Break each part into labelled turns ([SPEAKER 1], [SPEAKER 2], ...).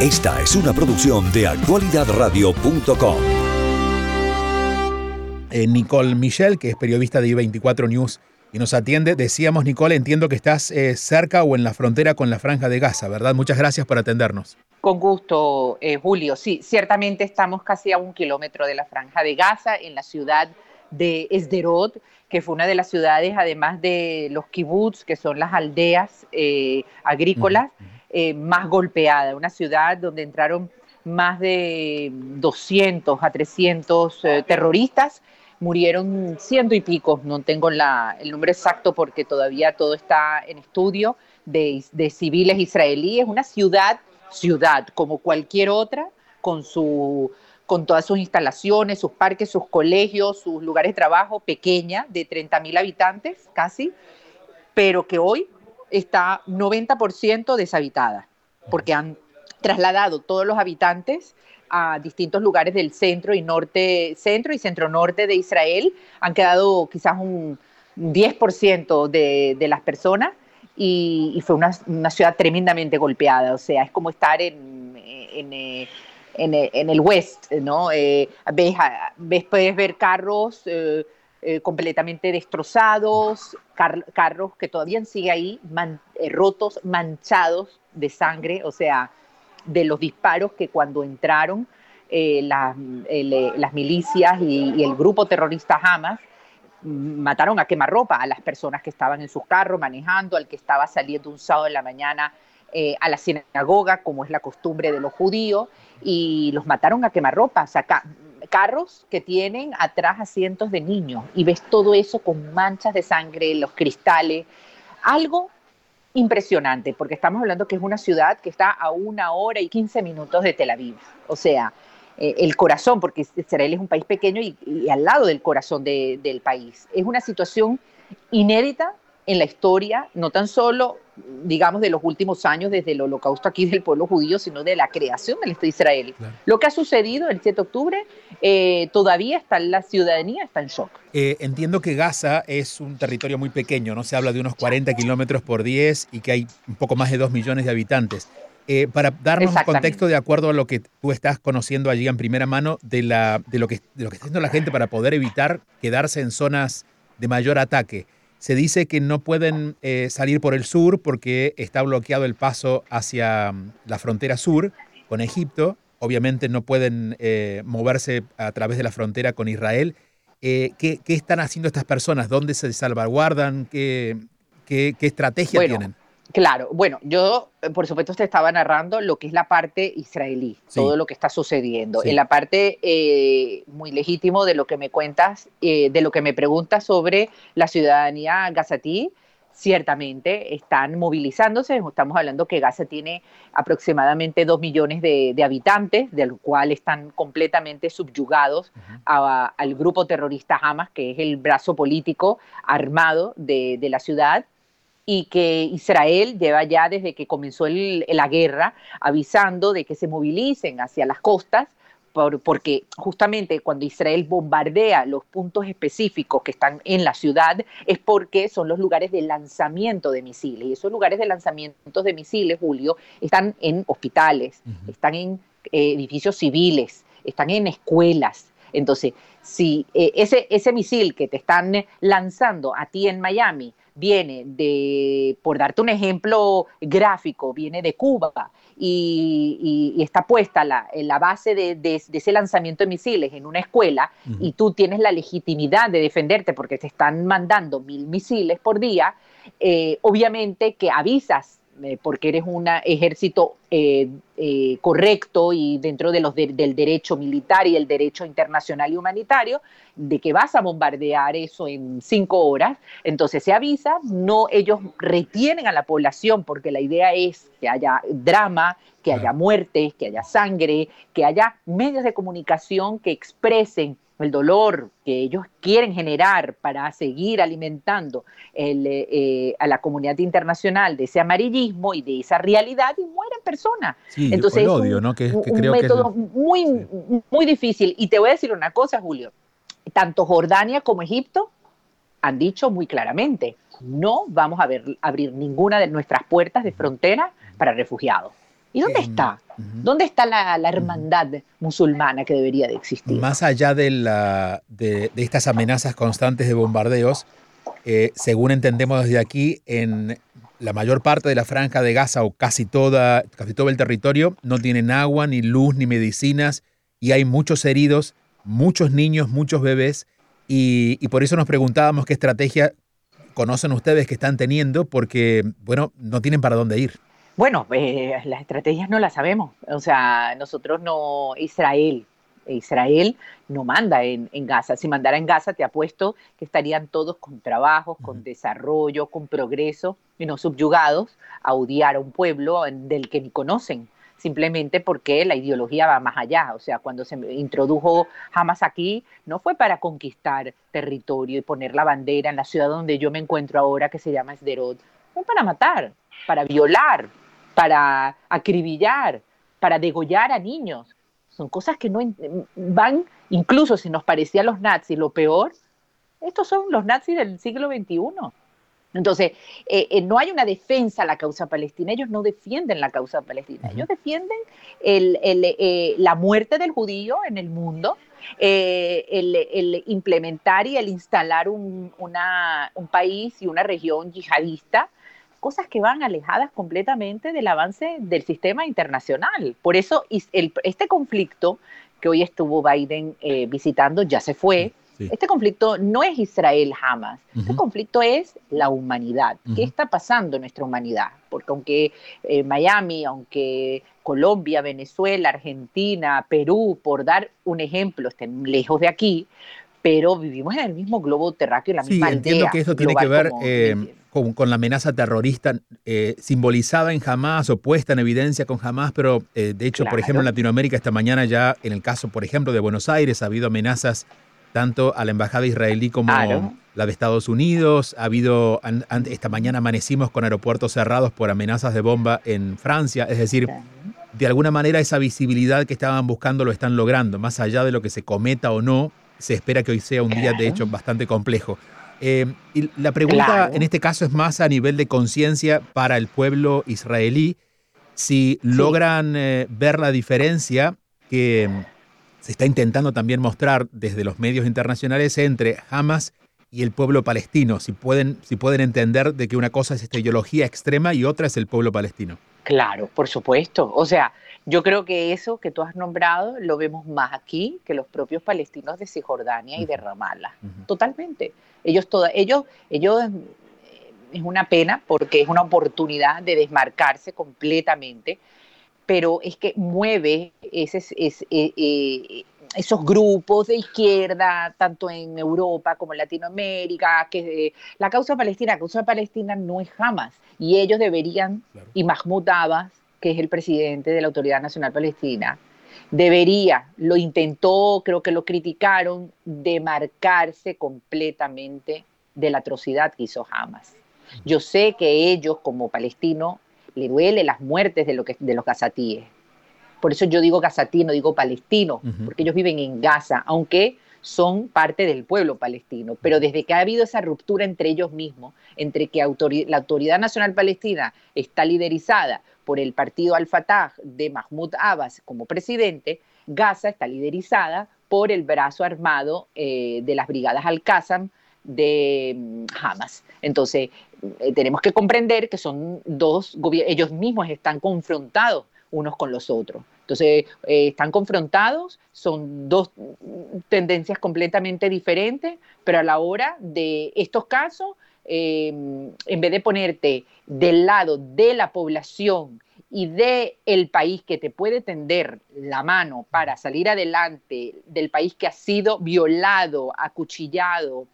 [SPEAKER 1] Esta es una producción de actualidadradio.com.
[SPEAKER 2] Eh, Nicole Michel, que es periodista de I24 News y nos atiende. Decíamos, Nicole, entiendo que estás eh, cerca o en la frontera con la Franja de Gaza, ¿verdad? Muchas gracias por atendernos.
[SPEAKER 3] Con gusto, eh, Julio. Sí, ciertamente estamos casi a un kilómetro de la Franja de Gaza, en la ciudad de Esderot, que fue una de las ciudades, además de los kibbutz, que son las aldeas agrícolas, más golpeada. Una ciudad donde entraron más de 200 a 300 terroristas murieron ciento y pico, no tengo la, el número exacto porque todavía todo está en estudio, de, de civiles israelíes, una ciudad, ciudad como cualquier otra, con, su, con todas sus instalaciones, sus parques, sus colegios, sus lugares de trabajo, pequeña, de 30 mil habitantes casi, pero que hoy está 90% deshabitada, porque han trasladado todos los habitantes a distintos lugares del centro y norte, centro y centro norte de Israel. Han quedado quizás un 10% de, de, las personas y, fue una, una, ciudad tremendamente golpeada. O sea, es como estar en, en, en, el West, ¿no? Eh, ves, ves, puedes ver carros eh, eh, completamente destrozados, car carros que todavía siguen ahí, eh, rotos, manchados de sangre. O sea, de los disparos que cuando entraron eh, las milicias y, el grupo terrorista Hamas mataron a quemarropa a las personas que estaban en sus carros manejando, al que estaba saliendo un sábado en la mañana a la sinagoga, como es la costumbre de los judíos, y los mataron a quemarropa, o sea, carros que tienen atrás asientos de niños, y ves todo eso con manchas de sangre, los cristales, algo impresionante, porque estamos hablando que es una ciudad que está a una hora y 15 minutos de Tel Aviv. O sea, eh, el corazón, porque Israel es un país pequeño y, al lado del corazón del país. Es una situación inédita en la historia, no tan solo, digamos, de los últimos años desde el holocausto aquí del pueblo judío, sino de la creación del Estado de Israel. Lo que ha sucedido el 7 de octubre, eh, todavía está la ciudadanía está en shock.
[SPEAKER 2] Eh, entiendo que Gaza es un territorio muy pequeño, no se habla de unos 40 kilómetros por 10 y que hay un poco más de 2 millones de habitantes. Eh, para darnos un contexto de acuerdo a lo que tú estás conociendo allí en primera mano de, la, de, lo, que, de lo que está haciendo la gente para poder evitar quedarse en zonas de mayor ataque. Se dice que no pueden eh, salir por el sur porque está bloqueado el paso hacia mm, la frontera sur con Egipto. Obviamente no pueden eh, moverse a través de la frontera con Israel. Eh, ¿qué, ¿qué, están haciendo estas personas? ¿Dónde se salvaguardan? ¿Qué, qué, qué estrategia
[SPEAKER 3] bueno,
[SPEAKER 2] tienen?
[SPEAKER 3] Claro, bueno, yo eh, por supuesto te estaba narrando lo que es la parte israelí, sí. todo lo que está sucediendo. Sí. En la parte eh, muy legítimo de lo que me cuentas, eh, de lo que me preguntas sobre la ciudadanía gazatí, ciertamente están movilizándose. Estamos hablando que Gaza tiene aproximadamente dos millones de, de habitantes, del cual están completamente subyugados uh -huh. a, al grupo terrorista Hamas, que es el brazo político armado de, de la ciudad y que Israel lleva ya desde que comenzó el, la guerra avisando de que se movilicen hacia las costas por, porque justamente cuando Israel bombardea los puntos específicos que están en la ciudad es porque son los lugares de lanzamiento de misiles y esos lugares de lanzamiento de misiles, Julio, están en hospitales, uh -huh. están en eh, edificios civiles, están en escuelas. Entonces, si eh, ese, ese misil que te están lanzando a ti en Miami viene de, por darte un ejemplo gráfico, viene de Cuba y, y, y está puesta la, la base de, de, de, ese lanzamiento de misiles en una escuela uh -huh. y tú tienes la legitimidad de defenderte porque te están mandando mil misiles por día, eh, obviamente que avisas eh, porque eres un ejército eh, eh, correcto y dentro de los de, del derecho militar y el derecho internacional y humanitario, de que vas a bombardear eso en cinco horas, entonces se avisa, no ellos retienen a la población porque la idea es que haya drama, que haya muertes, que haya sangre, que haya medios de comunicación que expresen el dolor que ellos quieren generar para seguir alimentando el, eh, a la comunidad internacional de ese amarillismo y de esa realidad y mueren personas.
[SPEAKER 2] Sí, Entonces el odio,
[SPEAKER 3] es un,
[SPEAKER 2] ¿no? que,
[SPEAKER 3] que un creo método que es... muy, sí. muy difícil. Y te voy a decir una cosa, Julio. Tanto Jordania como Egipto han dicho muy claramente, no vamos a ver, abrir ninguna de nuestras puertas de frontera para refugiados. ¿Y dónde está? ¿Dónde está la, hermandad musulmana que debería de existir?
[SPEAKER 2] Más allá de, la, de, estas amenazas constantes de bombardeos, eh, según entendemos desde aquí, en la mayor parte de la franja de Gaza o casi, toda, casi todo el territorio no tienen agua, ni luz, ni medicinas y hay muchos heridos, muchos niños, muchos bebés y, y por eso nos preguntábamos qué estrategia conocen ustedes que están teniendo porque, bueno, no tienen para dónde ir.
[SPEAKER 3] Bueno, eh, las estrategias no las sabemos. O sea, nosotros no, Israel, Israel no manda en, Gaza. Si mandara en Gaza, te apuesto que estarían todos con trabajos, con desarrollo, con progreso, y no subyugados a odiar a un pueblo del que ni conocen, simplemente porque la ideología va más allá. O sea, cuando se introdujo Hamas aquí, no fue para conquistar territorio y poner la bandera en la ciudad donde yo me encuentro ahora, que se llama Sderot, fue para matar, para violar, para acribillar, para degollar a niños. Son cosas que no van, incluso si nos parecían los nazis lo peor, estos son los nazis del siglo XXI. Entonces, eh, eh, no hay una defensa a la causa palestina, ellos no defienden la causa palestina, ellos defienden eh, la muerte del judío en el mundo, el, implementar y el instalar un, un país y una región yihadista cosas que van alejadas completamente del avance del sistema internacional. Por eso este conflicto que hoy estuvo Biden eh, visitando ya se fue. Este conflicto no es Israel jamás. Este conflicto es la humanidad. ¿Qué está pasando en nuestra humanidad? Porque aunque eh, Miami, aunque Colombia, Venezuela, Argentina, Perú, por dar un ejemplo, estén lejos de aquí, pero vivimos en el mismo globo terráqueo, la misma
[SPEAKER 2] sí, entiendo que eso tiene que ver eh, con, la amenaza terrorista eh, simbolizada en Hamas o puesta en evidencia con Hamas, pero eh, de hecho, por ejemplo, en Latinoamérica esta mañana ya, en el caso, por ejemplo, de Buenos Aires, ha habido amenazas tanto a la embajada israelí como la de Estados Unidos. Ha habido, esta mañana amanecimos con aeropuertos cerrados por amenazas de bomba en Francia. Es decir, de alguna manera esa visibilidad que estaban buscando lo están logrando, más allá de lo que se cometa o no se espera que hoy sea un día, de hecho, bastante complejo. Eh, y la pregunta en este caso es más a nivel de conciencia para el pueblo israelí, si logran eh, ver la diferencia que mm, se está intentando también mostrar desde los medios internacionales entre Hamas y el pueblo palestino, si pueden, si pueden entender de que una cosa es esta ideología extrema y otra es el pueblo palestino.
[SPEAKER 3] Claro, por supuesto. O sea, yo creo que eso que tú has nombrado lo vemos más aquí que los propios palestinos de Cisjordania y de Ramallah. Totalmente. Ellos, toda, ellos, ellos eh, es una pena porque es una oportunidad de desmarcarse completamente, pero es que mueve ese, ese, eh, eh, esos grupos de izquierda, tanto en Europa como en Latinoamérica, que la causa palestina, la causa palestina no es jamás, y ellos deberían, y Mahmoud Abbas, que es el presidente de la Autoridad Nacional Palestina, debería, lo intentó, creo que lo criticaron, demarcarse completamente de la atrocidad que hizo Hamas. Yo sé que ellos, como palestinos, le duele las muertes de, lo que, de los gazatíes. Por eso yo digo gazatí, no digo palestino, porque ellos viven en Gaza, aunque son parte del pueblo palestino. Pero desde que ha habido esa ruptura entre ellos mismos, entre que la Autoridad Nacional Palestina está liderizada por el partido Al-Fatah de Mahmoud Abbas como presidente, Gaza está liderizada por el brazo armado eh, de las brigadas Al-Qassam de mm, Hamas. Entonces, eh, tenemos que comprender que son dos gobiernos, ellos mismos están confrontados unos con los otros. Entonces, eh, están confrontados, son dos tendencias completamente diferentes, pero a la hora de estos casos, em, en vez de ponerte del lado de la población y de el país que te puede tender la mano para salir adelante, del país que ha sido violado, acuchillado,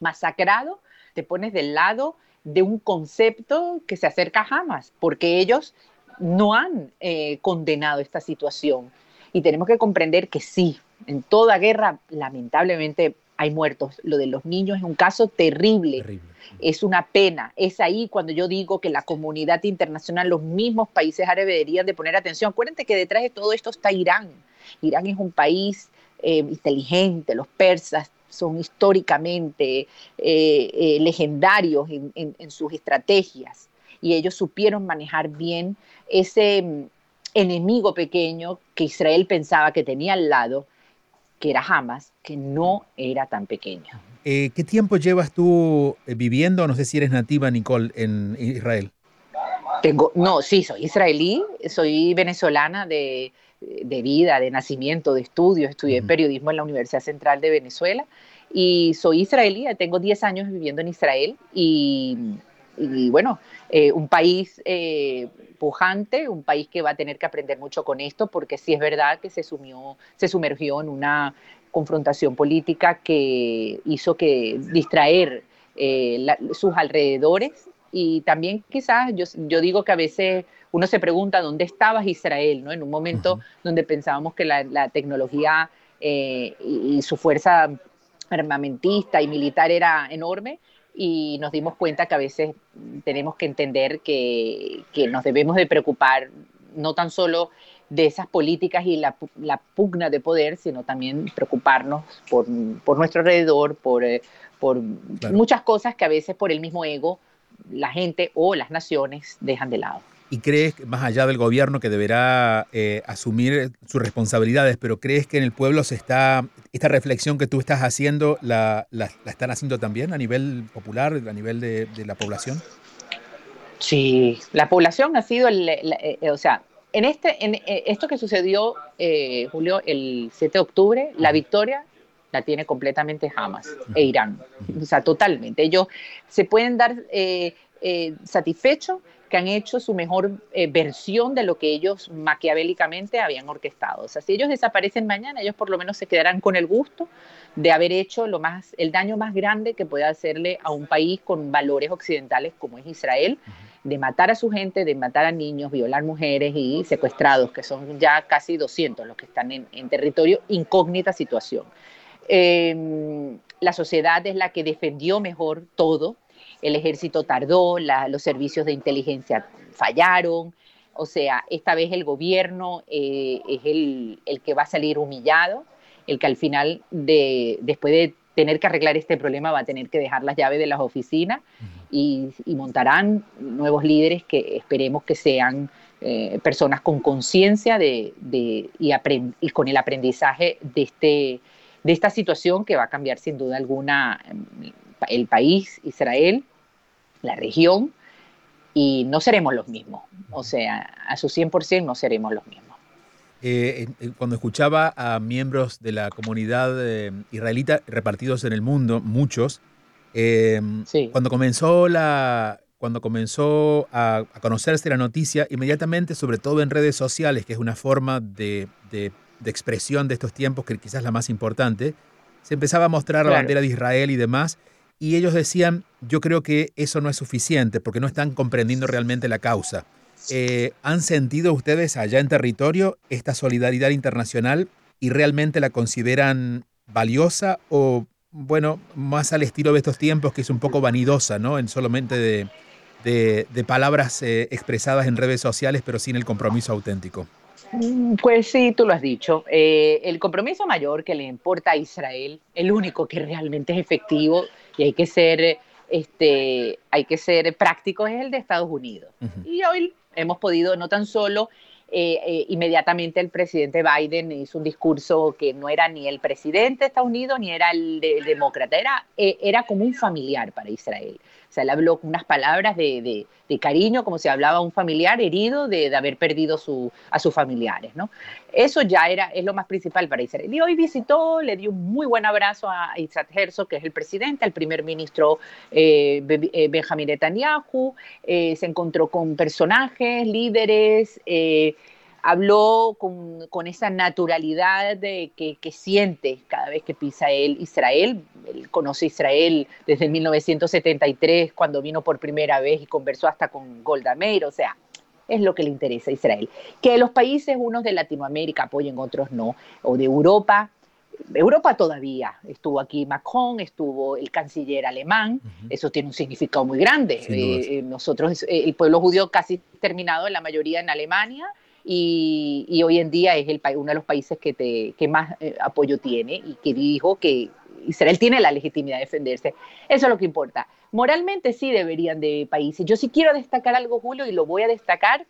[SPEAKER 3] masacrado, te pones del lado de un concepto que se acerca jamás, porque ellos no han eh, condenado esta situación. Y tenemos que comprender que sí, en toda guerra lamentablemente hay muertos. Lo de los niños es un caso terrible. Es una pena. Es ahí cuando yo digo que la comunidad internacional, los mismos países árabes deberían de poner atención. Acuérdense que detrás de todo esto está Irán. Irán es un país eh, inteligente, los persas son históricamente eh, legendarios en sus estrategias y ellos supieron manejar bien ese, enemigo pequeño que Israel pensaba que tenía al lado, que era Hamas, que no era tan pequeño.
[SPEAKER 2] Eh, ¿Qué tiempo llevas tú eh, viviendo? No sé si eres nativa, Nicole, en Israel.
[SPEAKER 3] Tengo, no, sí, soy israelí, soy venezolana de, vida, de nacimiento, de estudios, estudié periodismo en la Universidad Central de Venezuela y soy israelí, tengo 10 años viviendo en Israel y, bueno, eh, un país eh, pujante, un país que va a tener que aprender mucho con esto porque sí es verdad que se, sumió, se sumergió en una confrontación política que hizo que distraer eh, sus alrededores y también quizás yo, yo, digo que a veces uno se pregunta dónde estabas Israel, ¿no? En un momento donde pensábamos que la, tecnología y, su fuerza armamentista y militar era enorme y nos dimos cuenta que a veces tenemos que entender que, que nos debemos de preocupar no tan solo de esas políticas y la, la pugna de poder, sino también preocuparnos por, por nuestro alrededor, por, eh, por muchas cosas que a veces por el mismo ego la gente o las naciones dejan de lado.
[SPEAKER 2] ¿Y crees, más allá del gobierno que deberá eh, asumir sus responsabilidades, pero crees que en el pueblo se está, esta reflexión que tú estás haciendo, la, están haciendo también a nivel popular, a nivel de, la población?
[SPEAKER 3] Sí, la población ha sido, el, eh, o sea, en, este, en eh, esto que sucedió, Julio, el 7 de octubre, la victoria la tiene completamente Hamas e Irán. O sea, totalmente. Ellos se pueden dar eh, eh, satisfechos que han hecho su mejor eh, versión de lo que ellos maquiavélicamente habían orquestado. O sea, si ellos desaparecen mañana, ellos por lo menos se quedarán con el gusto de haber hecho lo más, el daño más grande que puede hacerle a un país con valores occidentales como es Israel, de matar a su gente, de matar a niños, violar mujeres y secuestrados, que son ya casi 200 los que están en, en territorio, incógnita situación. Em, la sociedad es la que defendió mejor todo. El ejército tardó, los servicios de inteligencia fallaron. O sea, esta vez el gobierno eh, es el, que va a salir humillado, el que al final, de, después de tener que arreglar este problema, va a tener que dejar las llaves de las oficinas y, montarán nuevos líderes que esperemos que sean eh, personas con conciencia de, y, y, con el aprendizaje de este, de esta situación que va a cambiar sin duda alguna em, el país, Israel, la región, y no seremos los mismos. O sea, a su 100% no seremos los mismos.
[SPEAKER 2] Eh, cuando escuchaba a miembros de la comunidad eh, israelita repartidos en el mundo, muchos, em, cuando comenzó la, cuando comenzó a, conocerse la noticia, inmediatamente, sobre todo en redes sociales, que es una forma de de expresión de estos tiempos, que quizás la más importante, se empezaba a mostrar la bandera de Israel y demás, y ellos decían, yo creo que eso no es suficiente, porque no están comprendiendo realmente la causa. Eh, ¿Han sentido ustedes allá en territorio esta solidaridad internacional y realmente la consideran valiosa o, bueno, más al estilo de estos tiempos que es un poco vanidosa, ¿no? En solamente de, palabras eh, expresadas en redes sociales, pero sin el compromiso auténtico.
[SPEAKER 3] Mm, pues sí, tú lo has dicho. Eh, el compromiso mayor que le importa a Israel, el único que realmente es efectivo y hay que ser, este, hay que ser práctico es el de Estados Unidos. Y hoy hemos podido no tan solo eh, eh, inmediatamente el presidente Biden hizo un discurso que no era ni el presidente de Estados Unidos ni era el, demócrata, era, era como un familiar para Israel. Sea, él habló unas palabras de, cariño, como si hablaba un familiar herido de, haber perdido a sus familiares, ¿no? Eso ya era, es lo más principal para Israel. Y hoy visitó, le dio un muy buen abrazo a Isaac Herzog, que es el presidente, al primer ministro eh, eh, Benjamin Netanyahu, eh, se encontró con personajes, líderes, habló con, esa naturalidad de, que, siente cada vez que pisa él Israel. Él conoce Israel desde 1973, cuando vino por primera vez y conversó hasta con Golda Meir, o sea, es lo que le interesa a Israel. Que los países, unos de Latinoamérica apoyen, otros no, o de Europa. Europa todavía estuvo aquí Macron, estuvo el canciller alemán, eso tiene un significado muy grande. Eh, eh, nosotros, eh, el pueblo judío casi terminado en la mayoría en Alemania, y, hoy en día es el, uno de los países que, te, que más eh, apoyo tiene y que dijo que Israel tiene la legitimidad de defenderse. Eso es lo que importa. Moralmente sí deberían de países. Yo sí quiero destacar algo, Julio, y lo voy a destacar.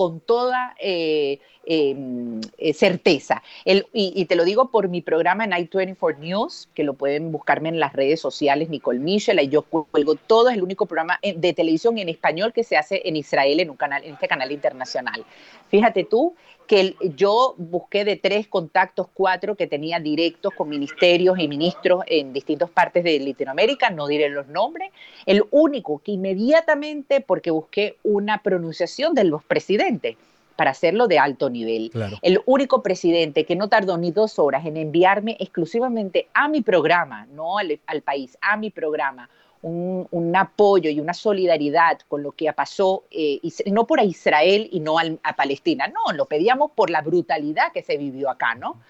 [SPEAKER 3] Con toda eh, em, eh, certeza. y, te lo digo por mi programa Night 24 News, que lo pueden buscarme en las redes sociales, Nicole Michel, y yo cuelgo todo, es el único programa de televisión en español que se hace en Israel, en, un canal, en este canal internacional. Fíjate tú que yo busqué de tres contactos, cuatro que tenía directos con ministerios y ministros en distintas partes de Latinoamérica, no diré los nombres, el único que inmediatamente, porque busqué una pronunciación de los presidentes, para hacerlo de alto nivel. El único presidente que no tardó ni dos horas en enviarme exclusivamente a mi programa, no al, al país, a mi programa, un, apoyo y una solidaridad con lo que pasó, eh, no por Israel y no a Palestina, no, lo pedíamos por la brutalidad que se vivió acá, ¿no?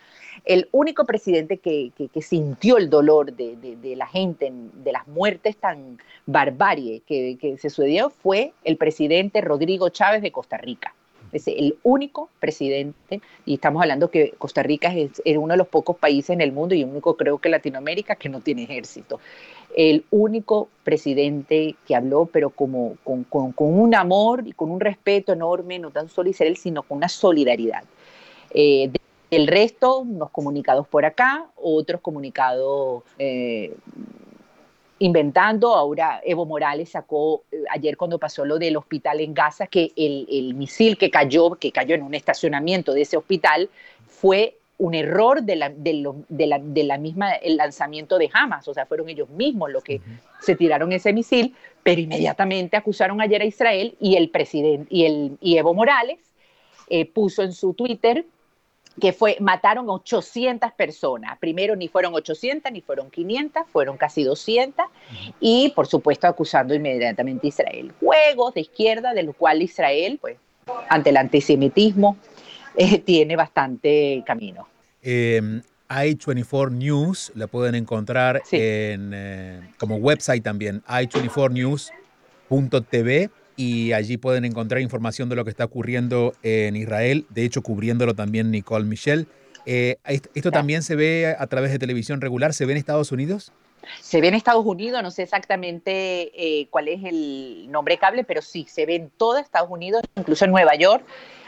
[SPEAKER 3] El único presidente que, sintió el dolor de, la gente, de las muertes tan barbarie que, se sucedió fue el presidente Rodrigo Chávez de Costa Rica. Es el único presidente, y estamos hablando que Costa Rica es, es, uno de los pocos países en el mundo y único creo que Latinoamérica que no tiene ejército el único presidente que habló, pero como, con, un amor y con un respeto enorme, no tan solo Israel, sino con una solidaridad. Eh, el resto, unos comunicados por acá, otros comunicados eh, inventando. Ahora Evo Morales sacó eh, ayer cuando pasó lo del hospital en Gaza que el, el, misil que cayó, que cayó en un estacionamiento de ese hospital, fue un error de la, de, la, misma, el lanzamiento de Hamas, o sea, fueron ellos mismos los que se tiraron ese misil, pero inmediatamente acusaron ayer a Israel y el presidente, y, el, y Evo Morales eh, puso en su Twitter que fue, mataron 800 personas. Primero ni fueron 800, ni fueron 500, fueron casi 200. Y por supuesto acusando inmediatamente a Israel. Juegos de izquierda, de lo cual Israel, pues, ante el antisemitismo, eh, tiene bastante camino.
[SPEAKER 2] Eh, i24 News la pueden encontrar en, eh, como website también, i24news.tv y allí pueden encontrar información de lo que está ocurriendo en Israel, de hecho cubriéndolo también Nicole Michel. Eh, ¿Esto también se ve a través de televisión regular? ¿Se ve en Estados Unidos?
[SPEAKER 3] Se ve en Estados Unidos, no sé exactamente eh, cuál es el nombre cable, pero sí, se ve en todo Estados Unidos, incluso en Nueva York.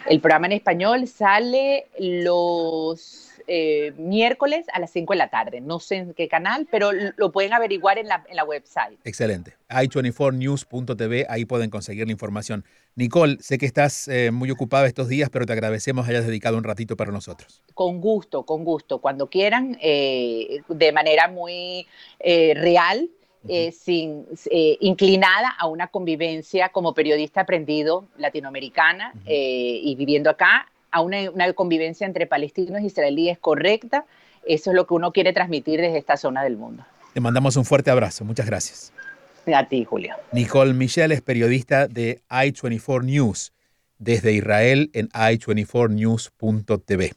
[SPEAKER 3] El programa en español sale los eh, miércoles a las 5 de la tarde. No sé en qué canal, pero lo pueden averiguar en la, en la website.
[SPEAKER 2] Excelente. i24news.tv, ahí pueden conseguir la información. Nicole, sé que estás eh, muy ocupada estos días, pero te agradecemos hayas dedicado un ratito para nosotros.
[SPEAKER 3] Con gusto, con gusto. Cuando quieran, eh, de manera muy real. sin, inclinada a una convivencia como periodista aprendido latinoamericana y viviendo acá a una, convivencia entre palestinos e israelíes correcta. Eso es lo que uno quiere transmitir desde esta zona del mundo.
[SPEAKER 2] Te mandamos un fuerte abrazo. Muchas gracias.
[SPEAKER 3] A ti, Julio.
[SPEAKER 2] Nicole Michel es periodista de i24 News desde Israel en i24news.tv.